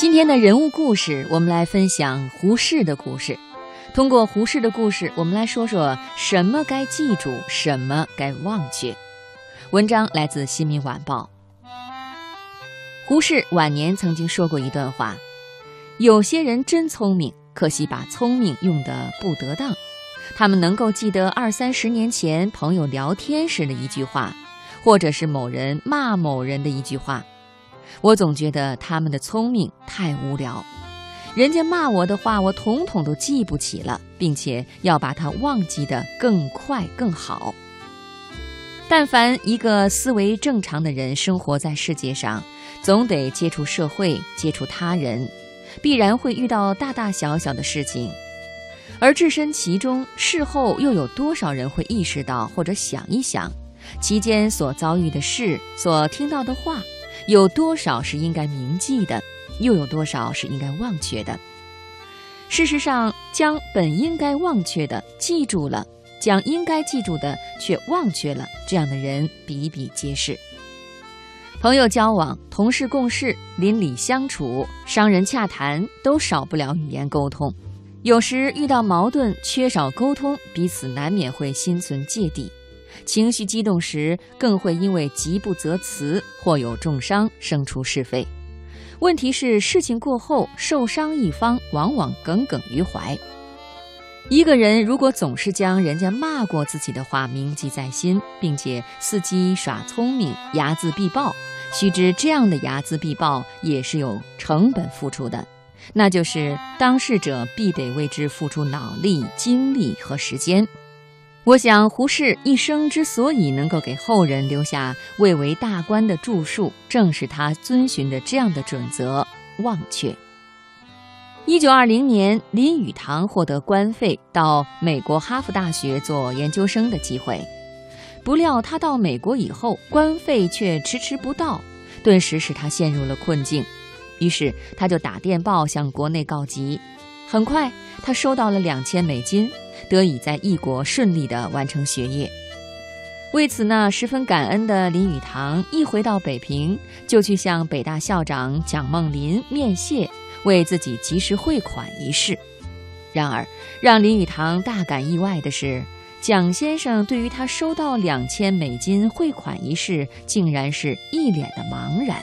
今天的人物故事，我们来分享胡适的故事。通过胡适的故事，我们来说说什么该记住，什么该忘却。文章来自《新民晚报》。胡适晚年曾经说过一段话：“有些人真聪明，可惜把聪明用得不得当。他们能够记得二三十年前朋友聊天时的一句话，或者是某人骂某人的一句话。”我总觉得他们的聪明太无聊，人家骂我的话，我统统都记不起了，并且要把它忘记的更快更好。但凡一个思维正常的人生活在世界上，总得接触社会，接触他人，必然会遇到大大小小的事情，而置身其中，事后又有多少人会意识到或者想一想，其间所遭遇的事，所听到的话？有多少是应该铭记的，又有多少是应该忘却的？事实上，将本应该忘却的记住了，将应该记住的却忘却了，这样的人比比皆是。朋友交往、同事共事、邻里相处、商人洽谈，都少不了语言沟通。有时遇到矛盾，缺少沟通，彼此难免会心存芥蒂。情绪激动时，更会因为急不择词或有重伤，生出是非。问题是，事情过后，受伤一方往往耿耿于怀。一个人如果总是将人家骂过自己的话铭记在心，并且伺机耍聪明、睚眦必报，须知这样的睚眦必报也是有成本付出的，那就是当事者必得为之付出脑力、精力和时间。我想，胡适一生之所以能够给后人留下蔚为大观的著述，正是他遵循的这样的准则——忘却。一九二零年，林语堂获得官费到美国哈佛大学做研究生的机会，不料他到美国以后，官费却迟迟不到，顿时使他陷入了困境。于是，他就打电报向国内告急。很快，他收到了两千美金。得以在异国顺利的完成学业，为此呢，十分感恩的林语堂一回到北平，就去向北大校长蒋梦麟面谢，为自己及时汇款一事。然而，让林语堂大感意外的是，蒋先生对于他收到两千美金汇款一事，竟然是一脸的茫然。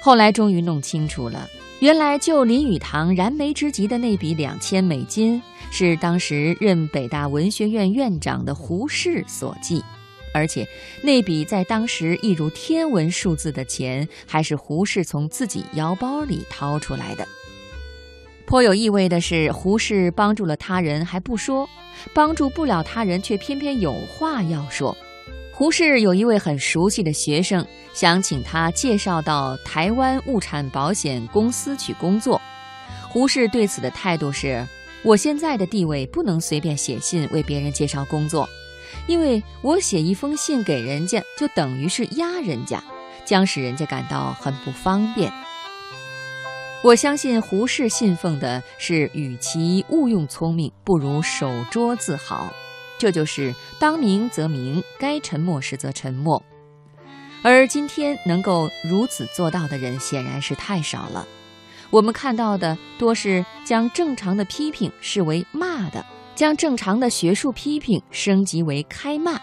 后来终于弄清楚了，原来就林语堂燃眉之急的那笔两千美金。是当时任北大文学院院长的胡适所寄，而且那笔在当时一如天文数字的钱，还是胡适从自己腰包里掏出来的。颇有意味的是，胡适帮助了他人还不说，帮助不了他人却偏偏有话要说。胡适有一位很熟悉的学生，想请他介绍到台湾物产保险公司去工作，胡适对此的态度是。我现在的地位不能随便写信为别人介绍工作，因为我写一封信给人家，就等于是压人家，将使人家感到很不方便。我相信胡适信奉的是，与其误用聪明，不如手拙自好。这就是当明则明，该沉默时则沉默。而今天能够如此做到的人，显然是太少了。我们看到的多是将正常的批评视为骂的，将正常的学术批评升级为开骂，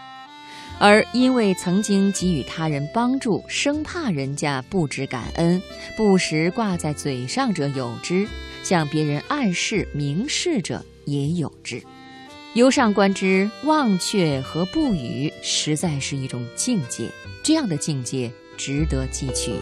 而因为曾经给予他人帮助，生怕人家不知感恩，不时挂在嘴上者有之，向别人暗示明示者也有之。由上观之，忘却和不语，实在是一种境界。这样的境界值得汲取。